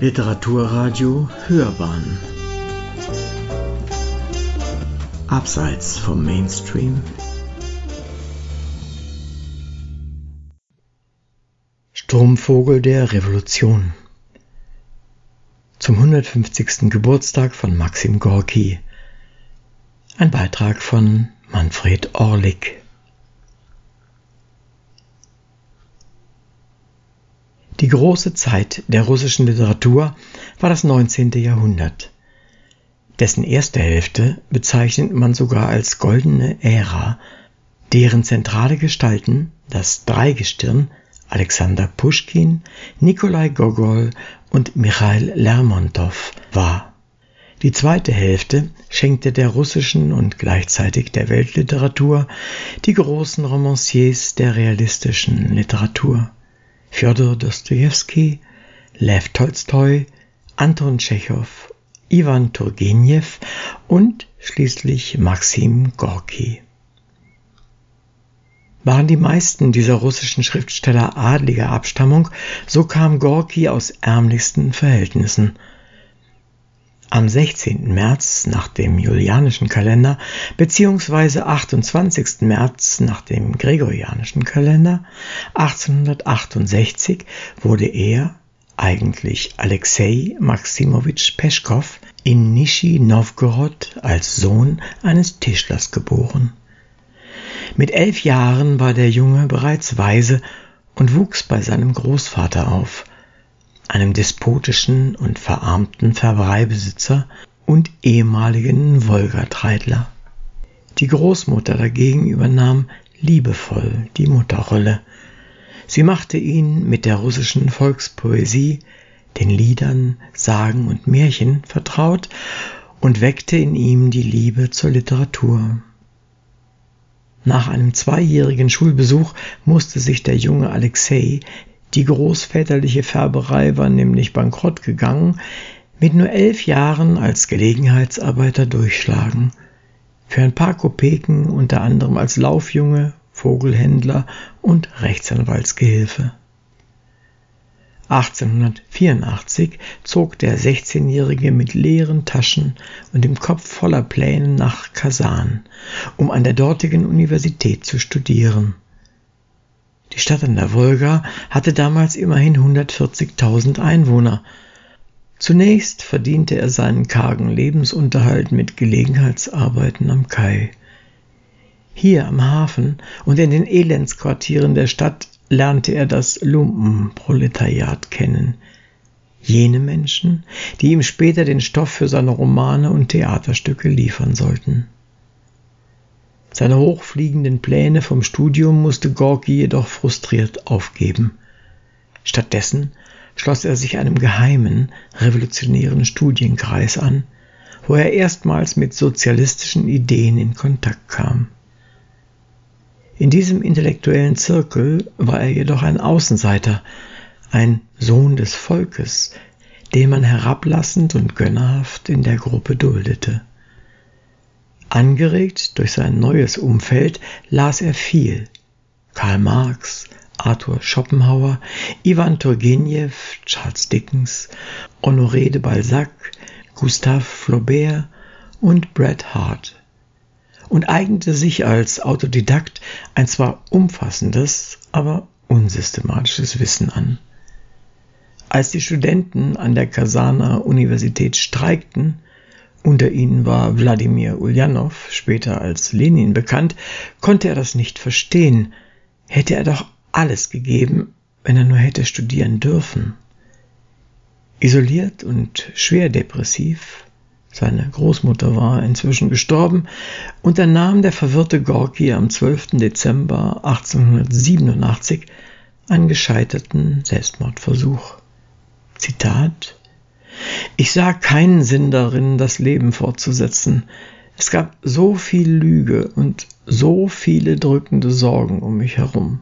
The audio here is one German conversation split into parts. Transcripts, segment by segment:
Literaturradio Hörbahn. Abseits vom Mainstream. Sturmvogel der Revolution. Zum 150. Geburtstag von Maxim Gorki. Ein Beitrag von Manfred Orlik Die große Zeit der russischen Literatur war das 19. Jahrhundert. Dessen erste Hälfte bezeichnet man sogar als goldene Ära, deren zentrale Gestalten das Dreigestirn Alexander Puschkin, Nikolai Gogol und Michail Lermontow war. Die zweite Hälfte schenkte der russischen und gleichzeitig der Weltliteratur die großen Romanciers der realistischen Literatur. Fjodor Dostojewski, Lev Tolstoi, Anton Tschechow, Iwan Turgenew und schließlich Maxim Gorki. Waren die meisten dieser russischen Schriftsteller adliger Abstammung, so kam Gorki aus ärmlichsten Verhältnissen – am 16. März nach dem julianischen Kalender beziehungsweise 28. März nach dem gregorianischen Kalender 1868 wurde er, eigentlich Alexei Maximowitsch Peschkow, in Nischni Novgorod als Sohn eines Tischlers geboren. Mit elf Jahren war der Junge bereits weise und wuchs bei seinem Großvater auf, einem despotischen und verarmten Pfärdereibesitzer und ehemaligen Wolgatreidler. Die Großmutter dagegen übernahm liebevoll die Mutterrolle. Sie machte ihn mit der russischen Volkspoesie, den Liedern, Sagen und Märchen vertraut und weckte in ihm die Liebe zur Literatur. Nach einem zweijährigen Schulbesuch musste sich der junge Alexei die großväterliche Färberei war nämlich bankrott gegangen, mit nur elf Jahren als Gelegenheitsarbeiter durchschlagen. Für ein paar Kopeken unter anderem als Laufjunge, Vogelhändler und Rechtsanwaltsgehilfe. 1884 zog der 16-Jährige mit leeren Taschen und dem Kopf voller Pläne nach Kasan, um an der dortigen Universität zu studieren. Die Stadt an der Wolga hatte damals immerhin 140.000 Einwohner. Zunächst verdiente er seinen kargen Lebensunterhalt mit Gelegenheitsarbeiten am Kai. Hier am Hafen und in den Elendsquartieren der Stadt lernte er das Lumpenproletariat kennen. Jene Menschen, die ihm später den Stoff für seine Romane und Theaterstücke liefern sollten. Seine hochfliegenden Pläne vom Studium musste Gorki jedoch frustriert aufgeben. Stattdessen schloss er sich einem geheimen, revolutionären Studienkreis an, wo er erstmals mit sozialistischen Ideen in Kontakt kam. In diesem intellektuellen Zirkel war er jedoch ein Außenseiter, ein Sohn des Volkes, den man herablassend und gönnerhaft in der Gruppe duldete. Angeregt durch sein neues Umfeld las er viel. Karl Marx, Arthur Schopenhauer, Ivan Turgenev, Charles Dickens, Honoré de Balzac, Gustave Flaubert und Bret Hart und eignete sich als Autodidakt ein zwar umfassendes, aber unsystematisches Wissen an. Als die Studenten an der Kasaner Universität streikten, unter ihnen war Wladimir Ulyanov, später als Lenin bekannt, konnte er das nicht verstehen. Hätte er doch alles gegeben, wenn er nur hätte studieren dürfen. Isoliert und schwer depressiv, seine Großmutter war inzwischen gestorben, unternahm der verwirrte Gorki am 12. Dezember 1887 einen gescheiterten Selbstmordversuch. Zitat ich sah keinen Sinn darin, das Leben fortzusetzen. Es gab so viel Lüge und so viele drückende Sorgen um mich herum.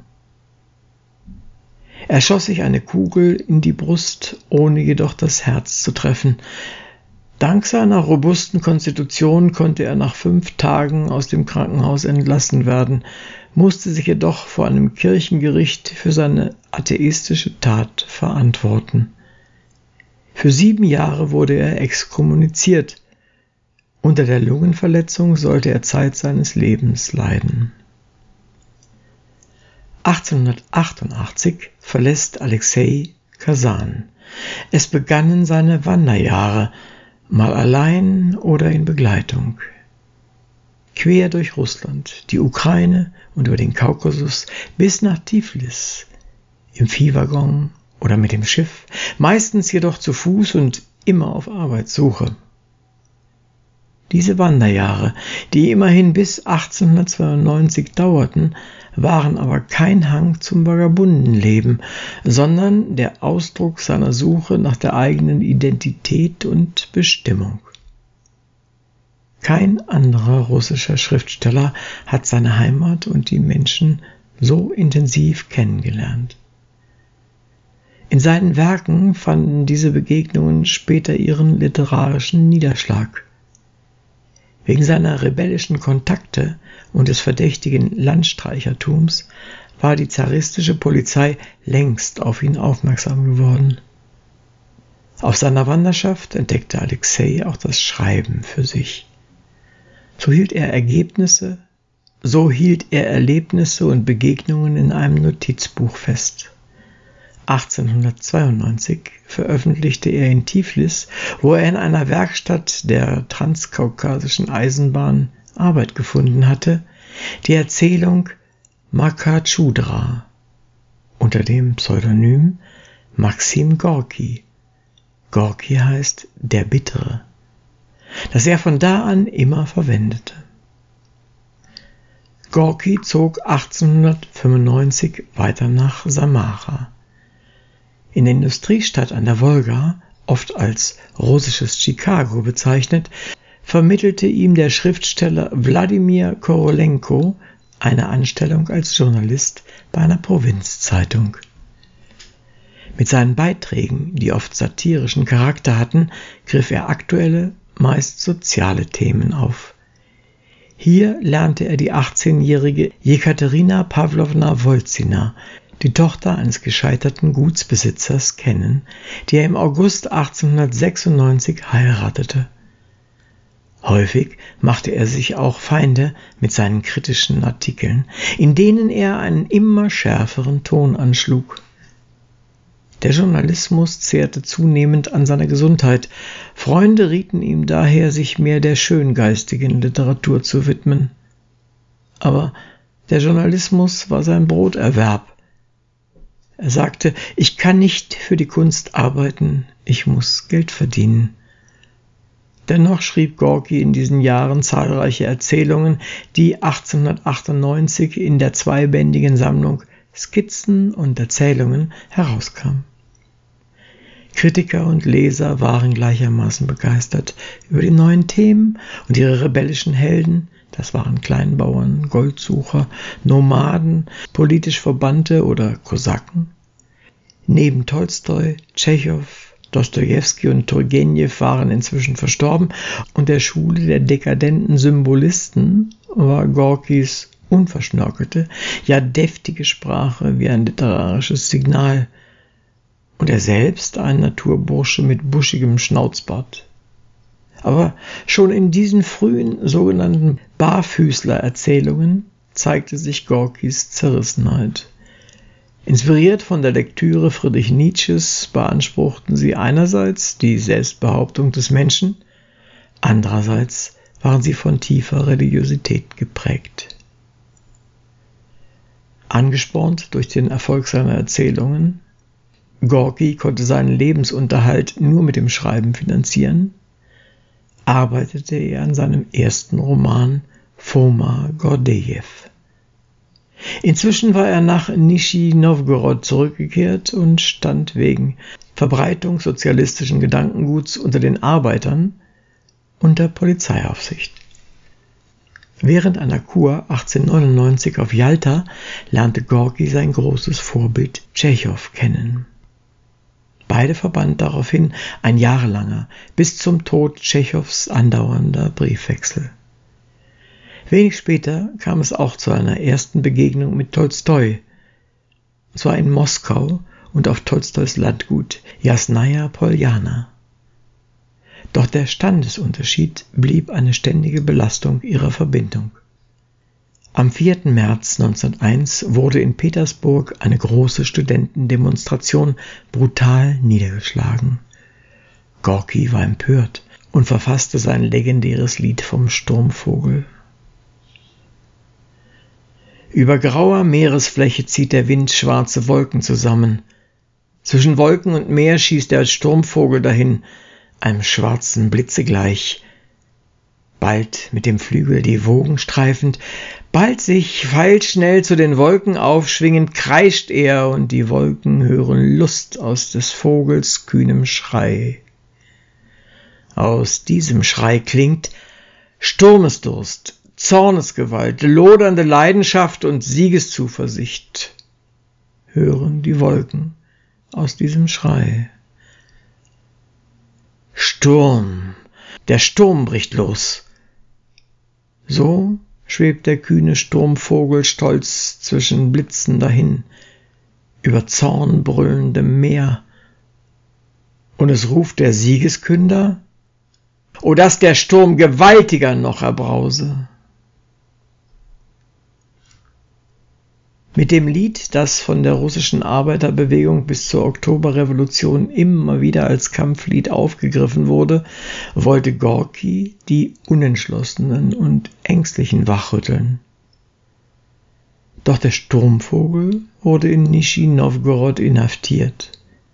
Er schoss sich eine Kugel in die Brust, ohne jedoch das Herz zu treffen. Dank seiner robusten Konstitution konnte er nach fünf Tagen aus dem Krankenhaus entlassen werden, musste sich jedoch vor einem Kirchengericht für seine atheistische Tat verantworten. Für sieben Jahre wurde er exkommuniziert. Unter der Lungenverletzung sollte er Zeit seines Lebens leiden. 1888 verlässt Alexei Kasan. Es begannen seine Wanderjahre, mal allein oder in Begleitung. Quer durch Russland, die Ukraine und über den Kaukasus bis nach Tiflis, im Viehwaggon oder mit dem Schiff, meistens jedoch zu Fuß und immer auf Arbeitssuche. Diese Wanderjahre, die immerhin bis 1892 dauerten, waren aber kein Hang zum Vagabundenleben, sondern der Ausdruck seiner Suche nach der eigenen Identität und Bestimmung. Kein anderer russischer Schriftsteller hat seine Heimat und die Menschen so intensiv kennengelernt. In seinen Werken fanden diese Begegnungen später ihren literarischen Niederschlag. Wegen seiner rebellischen Kontakte und des verdächtigen Landstreichertums war die zaristische Polizei längst auf ihn aufmerksam geworden. Auf seiner Wanderschaft entdeckte Alexei auch das Schreiben für sich. So hielt er Ergebnisse, so hielt er Erlebnisse und Begegnungen in einem Notizbuch fest. 1892 veröffentlichte er in Tiflis, wo er in einer Werkstatt der Transkaukasischen Eisenbahn Arbeit gefunden hatte, die Erzählung Makachudra unter dem Pseudonym Maxim Gorki. Gorki heißt der Bittere, das er von da an immer verwendete. Gorki zog 1895 weiter nach Samara. In der Industriestadt an der Wolga, oft als russisches Chicago bezeichnet, vermittelte ihm der Schriftsteller Wladimir Korolenko eine Anstellung als Journalist bei einer Provinzzeitung. Mit seinen Beiträgen, die oft satirischen Charakter hatten, griff er aktuelle, meist soziale Themen auf. Hier lernte er die 18-jährige Jekaterina Pawlowna Wolzina, die Tochter eines gescheiterten Gutsbesitzers, kennen, die er im August 1896 heiratete. Häufig machte er sich auch Feinde mit seinen kritischen Artikeln, in denen er einen immer schärferen Ton anschlug. Der Journalismus zehrte zunehmend an seiner Gesundheit. Freunde rieten ihm daher, sich mehr der schöngeistigen Literatur zu widmen. Aber der Journalismus war sein Broterwerb. Er sagte, ich kann nicht für die Kunst arbeiten, ich muss Geld verdienen. Dennoch schrieb Gorki in diesen Jahren zahlreiche Erzählungen, die 1898 in der zweibändigen Sammlung Skizzen und Erzählungen herauskam. Kritiker und Leser waren gleichermaßen begeistert über die neuen Themen und ihre rebellischen Helden, das waren Kleinbauern, Goldsucher, Nomaden, politisch Verbannte oder Kosaken. Neben Tolstoi, Tschechow, Dostojewski und Turgenew waren inzwischen verstorben und der Schule der dekadenten Symbolisten war Gorkis unverschnörkelte, ja deftige Sprache wie ein literarisches Signal und er selbst ein Naturbursche mit buschigem Schnauzbart. Aber schon in diesen frühen sogenannten Barfüßler-Erzählungen zeigte sich Gorkis Zerrissenheit. Inspiriert von der Lektüre Friedrich Nietzsches beanspruchten sie einerseits die Selbstbehauptung des Menschen, andererseits waren sie von tiefer Religiosität geprägt. Angespornt durch den Erfolg seiner Erzählungen, Gorki konnte seinen Lebensunterhalt nur mit dem Schreiben finanzieren, arbeitete er an seinem ersten Roman Foma Gordejew. Inzwischen war er nach Nischni Novgorod zurückgekehrt und stand wegen Verbreitung sozialistischen Gedankenguts unter den Arbeitern unter Polizeiaufsicht. Während einer Kur 1899 auf Jalta lernte Gorki sein großes Vorbild Tschechow kennen. Beide verband daraufhin ein jahrelanger, bis zum Tod Tschechows andauernder Briefwechsel. Wenig später kam es auch zu einer ersten Begegnung mit Tolstoi, zwar in Moskau und auf Tolstois Landgut Jasnaja Poljana. Doch der Standesunterschied blieb eine ständige Belastung ihrer Verbindung. Am 4. März 1901 wurde in Petersburg eine große Studentendemonstration brutal niedergeschlagen. Gorki war empört und verfasste sein legendäres Lied vom Sturmvogel. Über grauer Meeresfläche zieht der Wind schwarze Wolken zusammen. Zwischen Wolken und Meer schießt der Sturmvogel dahin, einem schwarzen Blitze gleich. Bald mit dem Flügel die Wogen streifend, bald sich pfeilschnell zu den Wolken aufschwingend, kreischt er, und die Wolken hören Lust aus des Vogels kühnem Schrei. Aus diesem Schrei klingt Sturmesdurst, Zornesgewalt, lodernde Leidenschaft und Siegeszuversicht. Hören die Wolken aus diesem Schrei. Sturm, der Sturm bricht los. So schwebt der kühne Sturmvogel stolz zwischen Blitzen dahin, über zornbrüllendem Meer. Und es ruft der Siegeskünder, O dass der Sturm gewaltiger noch erbrause. Mit dem Lied, das von der russischen Arbeiterbewegung bis zur Oktoberrevolution immer wieder als Kampflied aufgegriffen wurde, wollte Gorki die Unentschlossenen und Ängstlichen wachrütteln. Doch der Sturmvogel wurde in Nischni Novgorod inhaftiert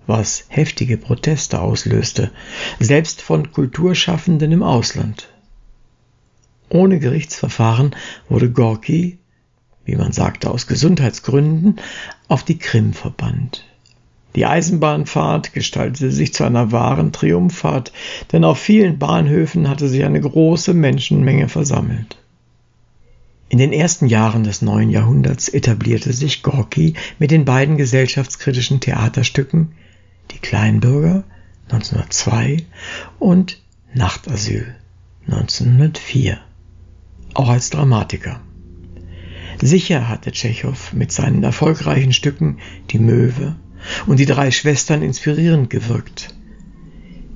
was heftige Proteste auslöste, selbst von Kulturschaffenden im Ausland. Ohne Gerichtsverfahren wurde Gorki, wie man sagte aus Gesundheitsgründen, auf die Krim verbannt. Die Eisenbahnfahrt gestaltete sich zu einer wahren Triumphfahrt, denn auf vielen Bahnhöfen hatte sich eine große Menschenmenge versammelt. In den ersten Jahren des neuen Jahrhunderts etablierte sich Gorki mit den beiden gesellschaftskritischen Theaterstücken die Kleinbürger 1902 und Nachtasyl 1904, auch als Dramatiker. Sicher hatte Tschechow mit seinen erfolgreichen Stücken Die Möwe und Die drei Schwestern inspirierend gewirkt.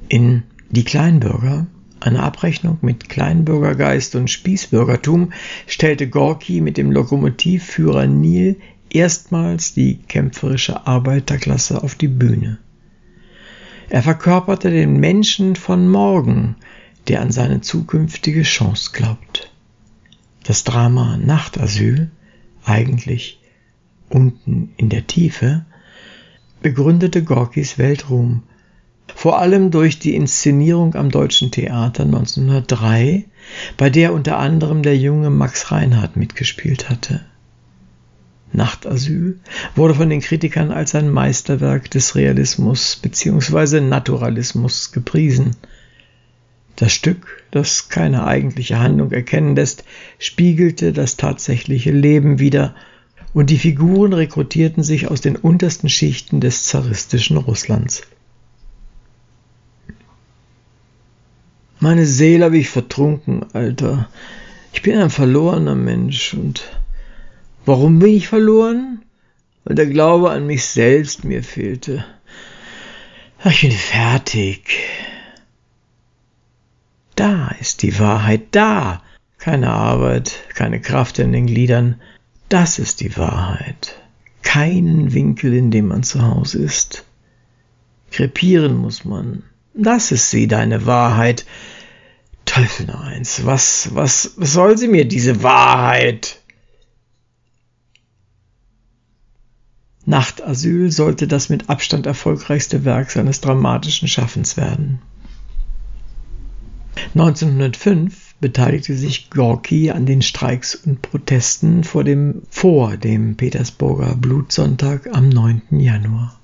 In Die Kleinbürger, eine Abrechnung mit Kleinbürgergeist und Spießbürgertum, stellte Gorki mit dem Lokomotivführer Nil erstmals die kämpferische Arbeiterklasse auf die Bühne. Er verkörperte den Menschen von morgen, der an seine zukünftige Chance glaubt. Das Drama Nachtasyl, eigentlich unten in der Tiefe, begründete Gorkis Weltruhm, vor allem durch die Inszenierung am Deutschen Theater 1903, bei der unter anderem der junge Max Reinhardt mitgespielt hatte. Nachtasyl wurde von den Kritikern als ein Meisterwerk des Realismus bzw. Naturalismus gepriesen. Das Stück, das keine eigentliche Handlung erkennen lässt, spiegelte das tatsächliche Leben wider, und die Figuren rekrutierten sich aus den untersten Schichten des zaristischen Russlands. Meine Seele habe ich vertrunken, Alter. Ich bin ein verlorener Mensch und Warum bin ich verloren? Weil der Glaube an mich selbst mir fehlte. Ach, ich bin fertig. Da ist die Wahrheit, da. Keine Arbeit, keine Kraft in den Gliedern. Das ist die Wahrheit. Keinen Winkel, in dem man zu Hause ist. Krepieren muss man. Das ist sie, deine Wahrheit. Teufel noch eins. Was, was, was soll sie mir, diese Wahrheit? Nachtasyl sollte das mit Abstand erfolgreichste Werk seines dramatischen Schaffens werden. 1905 beteiligte sich Gorki an den Streiks und Protesten vor dem, vor dem Petersburger Blutsonntag am 9. Januar.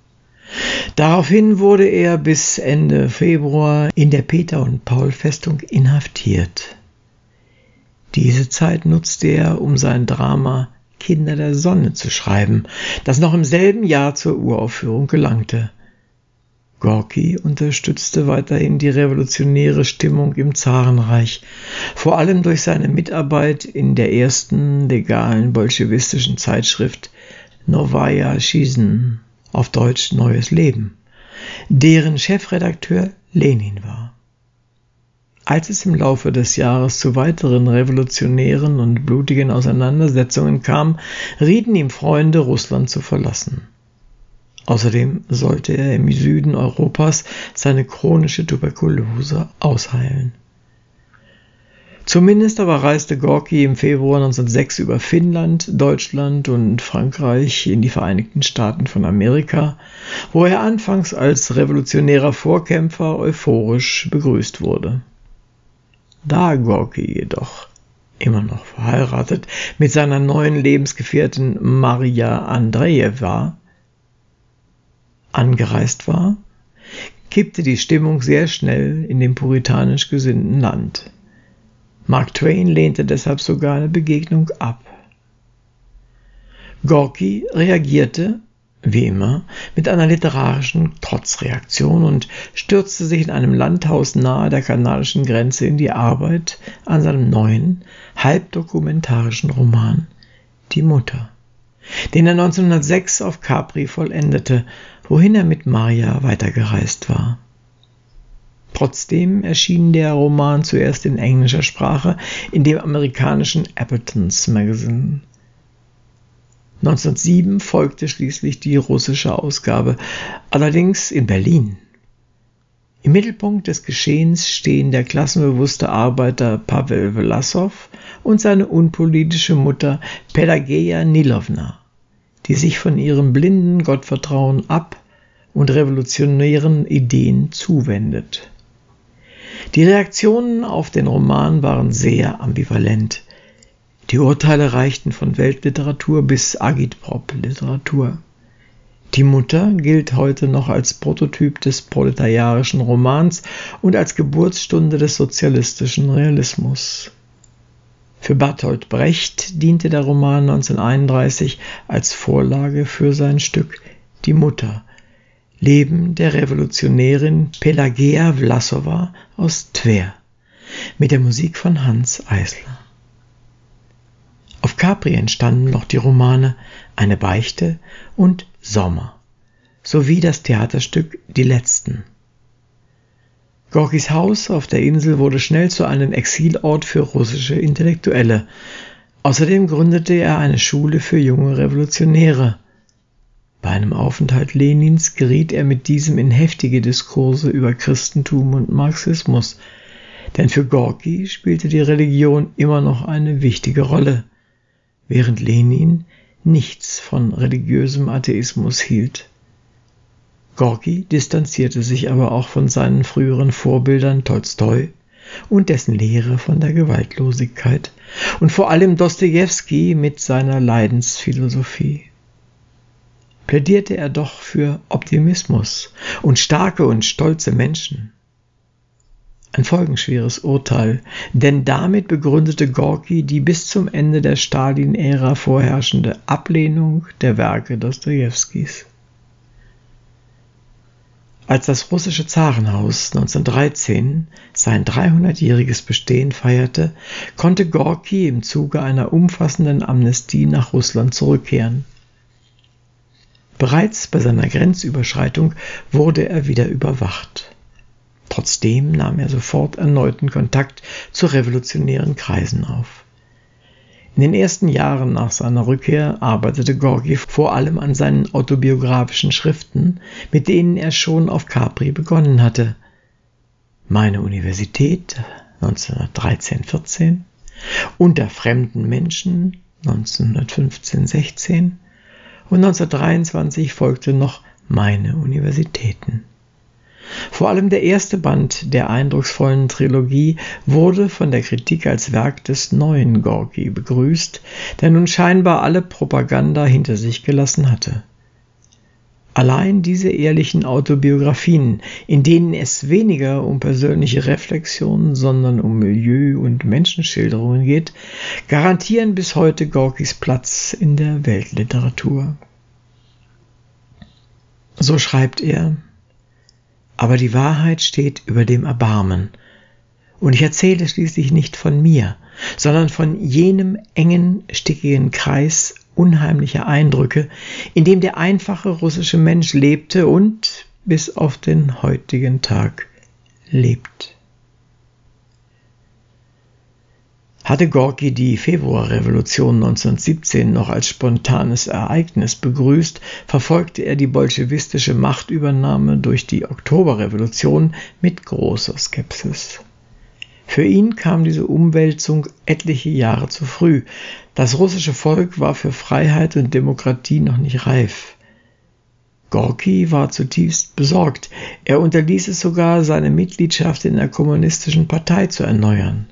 Daraufhin wurde er bis Ende Februar in der Peter- und Paul-Festung inhaftiert. Diese Zeit nutzte er, um sein Drama Kinder der Sonne zu schreiben, das noch im selben Jahr zur Uraufführung gelangte. Gorki unterstützte weiterhin die revolutionäre Stimmung im Zarenreich, vor allem durch seine Mitarbeit in der ersten legalen bolschewistischen Zeitschrift Novaya Shizn, auf Deutsch Neues Leben, deren Chefredakteur Lenin war. Als es im Laufe des Jahres zu weiteren revolutionären und blutigen Auseinandersetzungen kam, rieten ihm Freunde, Russland zu verlassen. Außerdem sollte er im Süden Europas seine chronische Tuberkulose ausheilen. Zumindest aber reiste Gorki im Februar 1906 über Finnland, Deutschland und Frankreich in die Vereinigten Staaten von Amerika, wo er anfangs als revolutionärer Vorkämpfer euphorisch begrüßt wurde. Da Gorki jedoch immer noch verheiratet mit seiner neuen Lebensgefährtin Maria Andrejewa angereist war, kippte die Stimmung sehr schnell in dem puritanisch gesinnten Land. Mark Twain lehnte deshalb sogar eine Begegnung ab. Gorky reagierte wie immer, mit einer literarischen Trotzreaktion und stürzte sich in einem Landhaus nahe der kanadischen Grenze in die Arbeit an seinem neuen, halbdokumentarischen Roman Die Mutter, den er 1906 auf Capri vollendete, wohin er mit Maria weitergereist war. Trotzdem erschien der Roman zuerst in englischer Sprache in dem amerikanischen Appletons Magazine 1907 folgte schließlich die russische Ausgabe, allerdings in Berlin. Im Mittelpunkt des Geschehens stehen der klassenbewusste Arbeiter Pavel Vlasov und seine unpolitische Mutter Pelageja Nilovna, die sich von ihrem blinden Gottvertrauen ab und revolutionären Ideen zuwendet. Die Reaktionen auf den Roman waren sehr ambivalent. Die Urteile reichten von Weltliteratur bis Agitprop-Literatur. Die Mutter gilt heute noch als Prototyp des proletariarischen Romans und als Geburtsstunde des sozialistischen Realismus. Für Bertolt Brecht diente der Roman 1931 als Vorlage für sein Stück Die Mutter, Leben der Revolutionärin Pelageja Vlasova aus Twer, mit der Musik von Hans Eisler. Auf Capri entstanden noch die Romane Eine Beichte und Sommer sowie das Theaterstück Die Letzten. Gorkis Haus auf der Insel wurde schnell zu einem Exilort für russische Intellektuelle. Außerdem gründete er eine Schule für junge Revolutionäre. Bei einem Aufenthalt Lenins geriet er mit diesem in heftige Diskurse über Christentum und Marxismus, denn für Gorki spielte die Religion immer noch eine wichtige Rolle während Lenin nichts von religiösem Atheismus hielt. Gorki distanzierte sich aber auch von seinen früheren Vorbildern Tolstoi und dessen Lehre von der Gewaltlosigkeit und vor allem Dostojewski mit seiner Leidensphilosophie. Plädierte er doch für Optimismus und starke und stolze Menschen ein folgenschweres Urteil, denn damit begründete Gorki die bis zum Ende der Stalin-Ära vorherrschende Ablehnung der Werke Dostojewskis. Als das russische Zarenhaus 1913 sein 300-jähriges Bestehen feierte, konnte Gorki im Zuge einer umfassenden Amnestie nach Russland zurückkehren. Bereits bei seiner Grenzüberschreitung wurde er wieder überwacht. Trotzdem nahm er sofort erneuten Kontakt zu revolutionären Kreisen auf. In den ersten Jahren nach seiner Rückkehr arbeitete Gorgi vor allem an seinen autobiografischen Schriften, mit denen er schon auf Capri begonnen hatte. Meine Universität 1913-14, Unter fremden Menschen 1915-16 und 1923 folgte noch Meine Universitäten. Vor allem der erste Band der eindrucksvollen Trilogie wurde von der Kritik als Werk des neuen Gorki begrüßt, der nun scheinbar alle Propaganda hinter sich gelassen hatte. Allein diese ehrlichen Autobiografien, in denen es weniger um persönliche Reflexionen, sondern um Milieu- und Menschenschilderungen geht, garantieren bis heute Gorkis Platz in der Weltliteratur. So schreibt er aber die Wahrheit steht über dem Erbarmen. Und ich erzähle schließlich nicht von mir, sondern von jenem engen, stickigen Kreis unheimlicher Eindrücke, in dem der einfache russische Mensch lebte und bis auf den heutigen Tag lebt. Hatte Gorki die Februarrevolution 1917 noch als spontanes Ereignis begrüßt, verfolgte er die bolschewistische Machtübernahme durch die Oktoberrevolution mit großer Skepsis. Für ihn kam diese Umwälzung etliche Jahre zu früh. Das russische Volk war für Freiheit und Demokratie noch nicht reif. Gorki war zutiefst besorgt. Er unterließ es sogar, seine Mitgliedschaft in der kommunistischen Partei zu erneuern.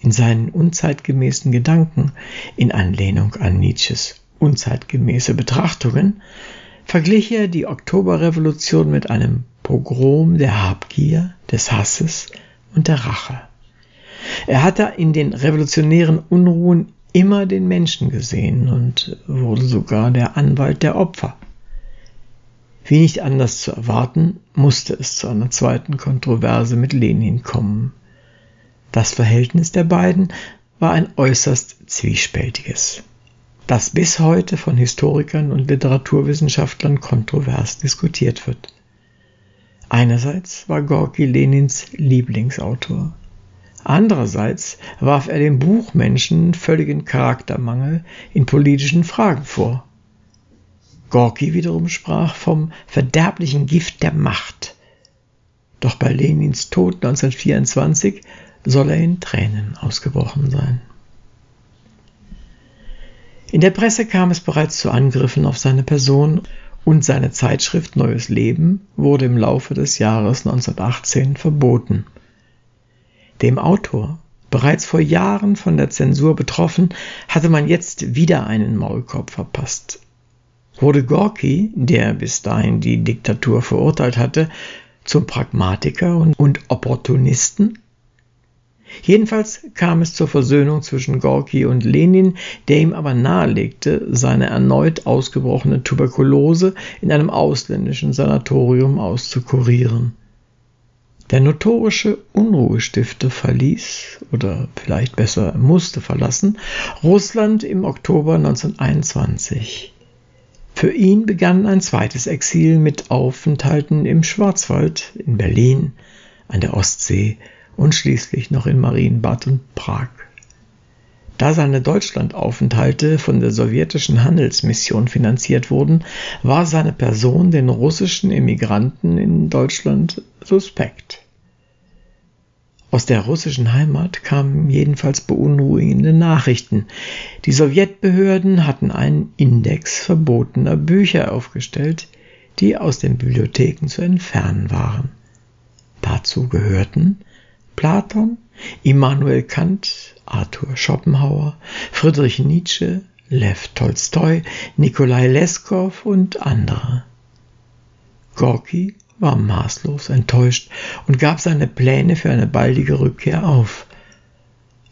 In seinen unzeitgemäßen Gedanken, in Anlehnung an Nietzsches unzeitgemäße Betrachtungen, verglich er die Oktoberrevolution mit einem Pogrom der Habgier, des Hasses und der Rache. Er hatte in den revolutionären Unruhen immer den Menschen gesehen und wurde sogar der Anwalt der Opfer. Wie nicht anders zu erwarten, musste es zu einer zweiten Kontroverse mit Lenin kommen. Das Verhältnis der beiden war ein äußerst zwiespältiges, das bis heute von Historikern und Literaturwissenschaftlern kontrovers diskutiert wird. Einerseits war Gorki Lenins Lieblingsautor. Andererseits warf er dem Buchmenschen völligen Charaktermangel in politischen Fragen vor. Gorki wiederum sprach vom verderblichen Gift der Macht. Doch bei Lenins Tod 1924 soll er in Tränen ausgebrochen sein. In der Presse kam es bereits zu Angriffen auf seine Person und seine Zeitschrift Neues Leben wurde im Laufe des Jahres 1918 verboten. Dem Autor, bereits vor Jahren von der Zensur betroffen, hatte man jetzt wieder einen Maulkorb verpasst. Wurde Gorki, der bis dahin die Diktatur verurteilt hatte, zum Pragmatiker und Opportunisten? Jedenfalls kam es zur Versöhnung zwischen Gorki und Lenin, der ihm aber nahelegte, seine erneut ausgebrochene Tuberkulose in einem ausländischen Sanatorium auszukurieren. Der notorische Unruhestifter verließ, oder vielleicht besser musste verlassen, Russland im Oktober 1921. Für ihn begann ein zweites Exil mit Aufenthalten im Schwarzwald, in Berlin, an der Ostsee und schließlich noch in Marienbad und Prag. Da seine Deutschlandaufenthalte von der sowjetischen Handelsmission finanziert wurden, war seine Person den russischen Immigranten in Deutschland suspekt. Aus der russischen Heimat kamen jedenfalls beunruhigende Nachrichten. Die Sowjetbehörden hatten einen Index verbotener Bücher aufgestellt, die aus den Bibliotheken zu entfernen waren. Dazu gehörten Platon, Immanuel Kant, Arthur Schopenhauer, Friedrich Nietzsche, Lev Tolstoi, Nikolai Leskow und andere. Gorki war maßlos enttäuscht und gab seine Pläne für eine baldige Rückkehr auf.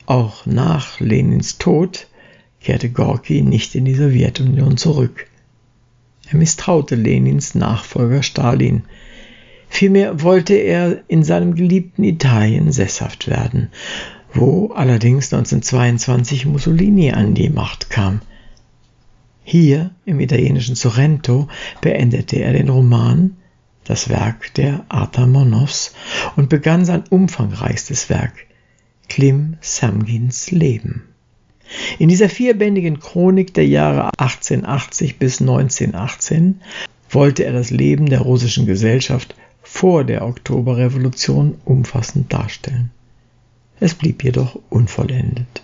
Auch nach Lenins Tod kehrte Gorki nicht in die Sowjetunion zurück. Er misstraute Lenins Nachfolger Stalin, Vielmehr wollte er in seinem geliebten Italien sesshaft werden, wo allerdings 1922 Mussolini an die Macht kam. Hier im italienischen Sorrento beendete er den Roman, das Werk der Arthur Monovs, und begann sein umfangreichstes Werk, Klim Samgins Leben. In dieser vierbändigen Chronik der Jahre 1880 bis 1918 wollte er das Leben der russischen Gesellschaft vor der Oktoberrevolution umfassend darstellen. Es blieb jedoch unvollendet.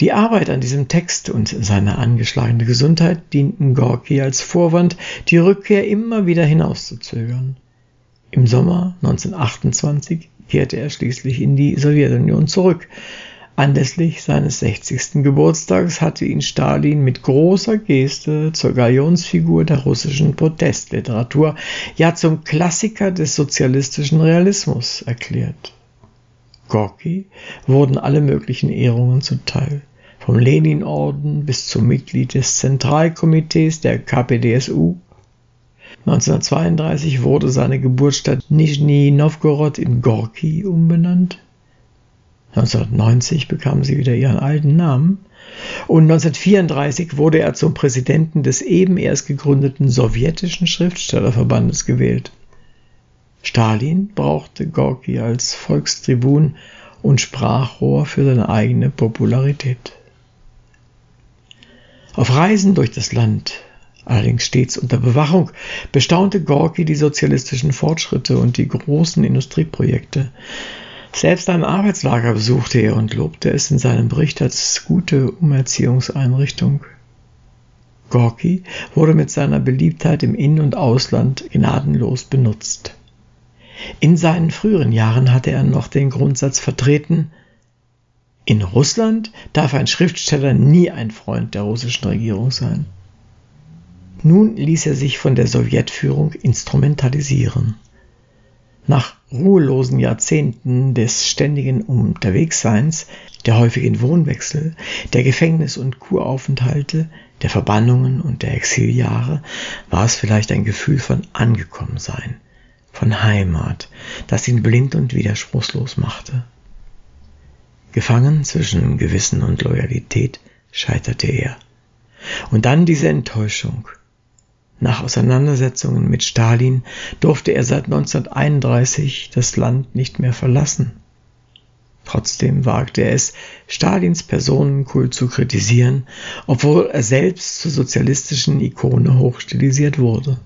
Die Arbeit an diesem Text und seine angeschlagene Gesundheit dienten Gorki als Vorwand, die Rückkehr immer wieder hinauszuzögern. Im Sommer 1928 kehrte er schließlich in die Sowjetunion zurück, Anlässlich seines 60. Geburtstags hatte ihn Stalin mit großer Geste zur Galionsfigur der russischen Protestliteratur, ja zum Klassiker des sozialistischen Realismus erklärt. Gorki wurden alle möglichen Ehrungen zuteil, vom Leninorden bis zum Mitglied des Zentralkomitees der KPDSU. 1932 wurde seine Geburtsstadt Nischni Novgorod in Gorki umbenannt 1990 bekam sie wieder ihren alten Namen und 1934 wurde er zum Präsidenten des eben erst gegründeten sowjetischen Schriftstellerverbandes gewählt. Stalin brauchte Gorki als Volkstribun und Sprachrohr für seine eigene Popularität. Auf Reisen durch das Land, allerdings stets unter Bewachung, bestaunte Gorki die sozialistischen Fortschritte und die großen Industrieprojekte. Selbst ein Arbeitslager besuchte er und lobte es in seinem Bericht als gute Umerziehungseinrichtung. Gorki wurde mit seiner Beliebtheit im In- und Ausland gnadenlos benutzt. In seinen früheren Jahren hatte er noch den Grundsatz vertreten, in Russland darf ein Schriftsteller nie ein Freund der russischen Regierung sein. Nun ließ er sich von der Sowjetführung instrumentalisieren. Nach ruhelosen Jahrzehnten des ständigen Unterwegsseins, der häufigen Wohnwechsel, der Gefängnis- und Kuraufenthalte, der Verbannungen und der Exiljahre war es vielleicht ein Gefühl von Angekommensein, von Heimat, das ihn blind und widerspruchslos machte. Gefangen zwischen Gewissen und Loyalität scheiterte er. Und dann diese Enttäuschung. Nach Auseinandersetzungen mit Stalin durfte er seit 1931 das Land nicht mehr verlassen. Trotzdem wagte er es, Stalins Personenkult zu kritisieren, obwohl er selbst zur sozialistischen Ikone hochstilisiert wurde.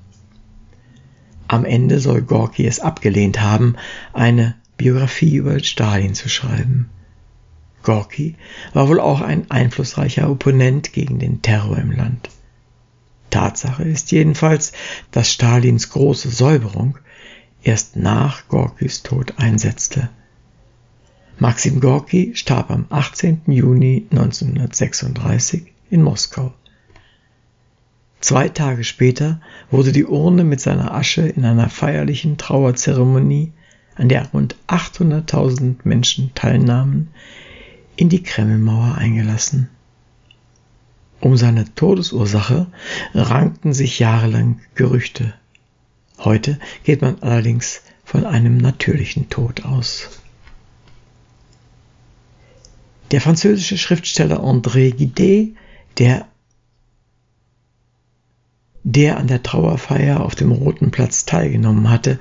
Am Ende soll Gorki es abgelehnt haben, eine Biografie über Stalin zu schreiben. Gorki war wohl auch ein einflussreicher Opponent gegen den Terror im Land. Tatsache ist jedenfalls, dass Stalins große Säuberung erst nach Gorkis Tod einsetzte. Maxim Gorki starb am 18. Juni 1936 in Moskau. Zwei Tage später wurde die Urne mit seiner Asche in einer feierlichen Trauerzeremonie, an der rund 800.000 Menschen teilnahmen, in die Kremlmauer eingelassen. Um seine Todesursache rankten sich jahrelang Gerüchte. Heute geht man allerdings von einem natürlichen Tod aus. Der französische Schriftsteller André Gide, der, der an der Trauerfeier auf dem Roten Platz teilgenommen hatte,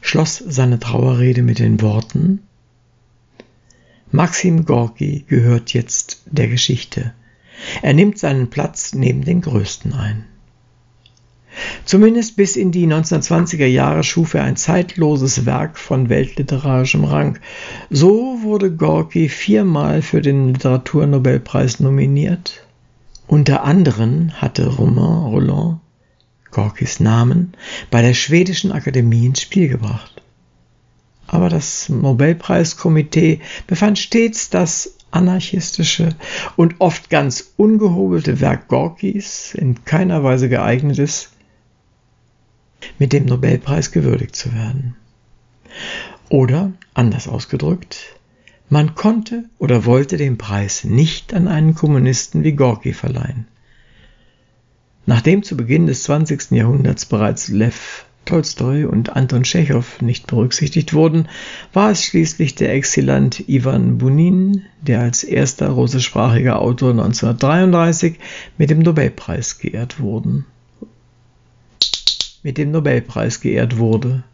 schloss seine Trauerrede mit den Worten Maxim Gorki gehört jetzt der Geschichte. Er nimmt seinen Platz neben den Größten ein. Zumindest bis in die 1920er Jahre schuf er ein zeitloses Werk von weltliterarischem Rang. So wurde Gorki viermal für den Literaturnobelpreis nominiert. Unter anderem hatte Romain Rolland Gorkis Namen bei der schwedischen Akademie ins Spiel gebracht aber das Nobelpreiskomitee befand stets das anarchistische und oft ganz ungehobelte Werk Gorkis in keiner Weise geeignet ist, mit dem Nobelpreis gewürdigt zu werden. Oder, anders ausgedrückt, man konnte oder wollte den Preis nicht an einen Kommunisten wie Gorki verleihen. Nachdem zu Beginn des 20. Jahrhunderts bereits Lev Tolstoi und Anton Tschechow nicht berücksichtigt wurden, war es schließlich der Exilant Ivan Bunin, der als erster russischsprachiger Autor 1933 mit dem Nobelpreis geehrt wurden. Mit dem Nobelpreis geehrt wurde.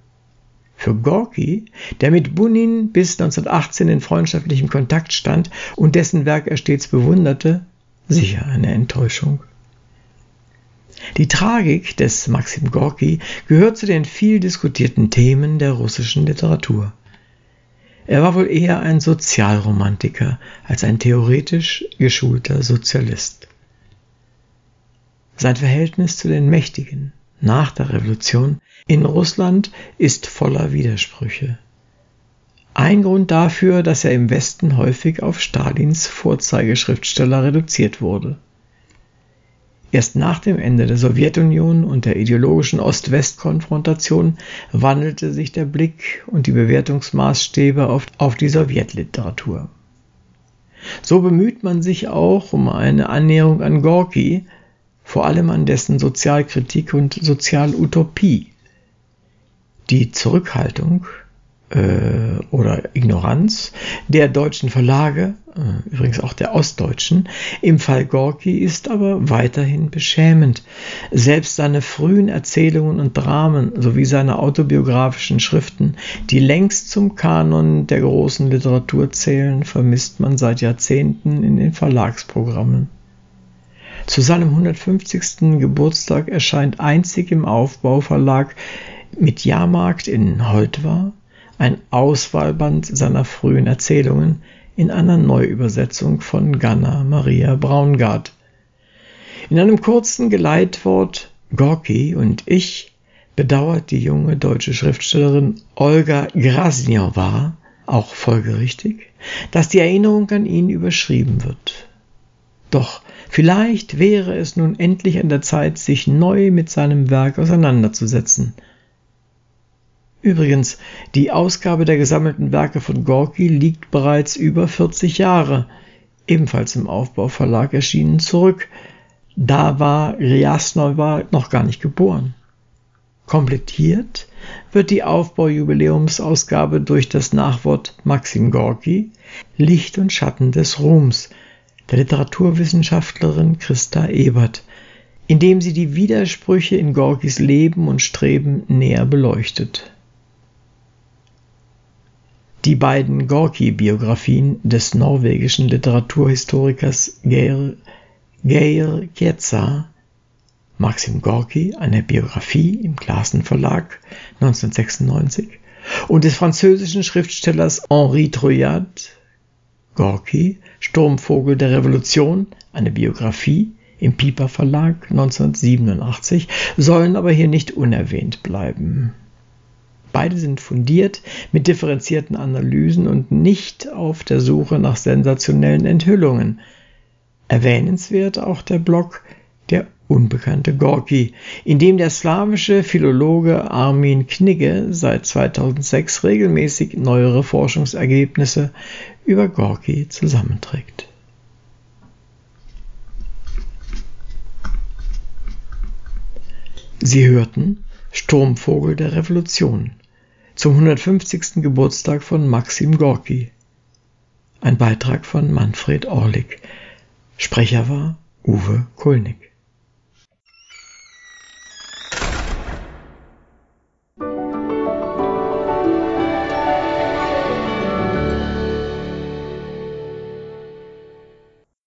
Für Gorki, der mit Bunin bis 1918 in freundschaftlichem Kontakt stand und dessen Werk er stets bewunderte, sicher eine Enttäuschung. Die Tragik des Maxim Gorki gehört zu den viel diskutierten Themen der russischen Literatur. Er war wohl eher ein Sozialromantiker als ein theoretisch geschulter Sozialist. Sein Verhältnis zu den Mächtigen nach der Revolution in Russland ist voller Widersprüche. Ein Grund dafür, dass er im Westen häufig auf Stalins Vorzeigeschriftsteller reduziert wurde. Erst nach dem Ende der Sowjetunion und der ideologischen Ost-West-Konfrontation wandelte sich der Blick und die Bewertungsmaßstäbe auf, auf die Sowjetliteratur. So bemüht man sich auch um eine Annäherung an Gorki, vor allem an dessen Sozialkritik und Sozialutopie. Die Zurückhaltung, äh, oder Ignoranz der deutschen Verlage, äh, übrigens auch der ostdeutschen, im Fall Gorki ist aber weiterhin beschämend. Selbst seine frühen Erzählungen und Dramen sowie seine autobiografischen Schriften, die längst zum Kanon der großen Literatur zählen, vermisst man seit Jahrzehnten in den Verlagsprogrammen. Zu seinem 150. Geburtstag erscheint einzig im Aufbauverlag mit Jahrmarkt in Holtwar ein Auswahlband seiner frühen Erzählungen in einer Neuübersetzung von Ganna Maria Braungart. In einem kurzen Geleitwort Gorki und ich bedauert die junge deutsche Schriftstellerin Olga Grasnjowa, auch folgerichtig, dass die Erinnerung an ihn überschrieben wird. Doch vielleicht wäre es nun endlich an der Zeit, sich neu mit seinem Werk auseinanderzusetzen – Übrigens, die Ausgabe der gesammelten Werke von Gorki liegt bereits über 40 Jahre, ebenfalls im Aufbauverlag erschienen, zurück. Da war Riasnova noch gar nicht geboren. Komplettiert wird die Aufbaujubiläumsausgabe durch das Nachwort Maxim Gorki, Licht und Schatten des Ruhms, der Literaturwissenschaftlerin Christa Ebert, indem sie die Widersprüche in Gorkis Leben und Streben näher beleuchtet. Die beiden Gorki-Biografien des norwegischen Literaturhistorikers Geir, Geir Kietza, Maxim Gorki, eine Biografie im Glasen Verlag 1996, und des französischen Schriftstellers Henri Trouillard, Gorki, Sturmvogel der Revolution, eine Biografie im Piper Verlag 1987, sollen aber hier nicht unerwähnt bleiben. Beide sind fundiert mit differenzierten Analysen und nicht auf der Suche nach sensationellen Enthüllungen. Erwähnenswert auch der Blog Der unbekannte Gorki, in dem der slawische Philologe Armin Knigge seit 2006 regelmäßig neuere Forschungsergebnisse über Gorki zusammenträgt. Sie hörten Sturmvogel der Revolution zum 150. Geburtstag von Maxim Gorki. Ein Beitrag von Manfred Orlik. Sprecher war Uwe Kulnig.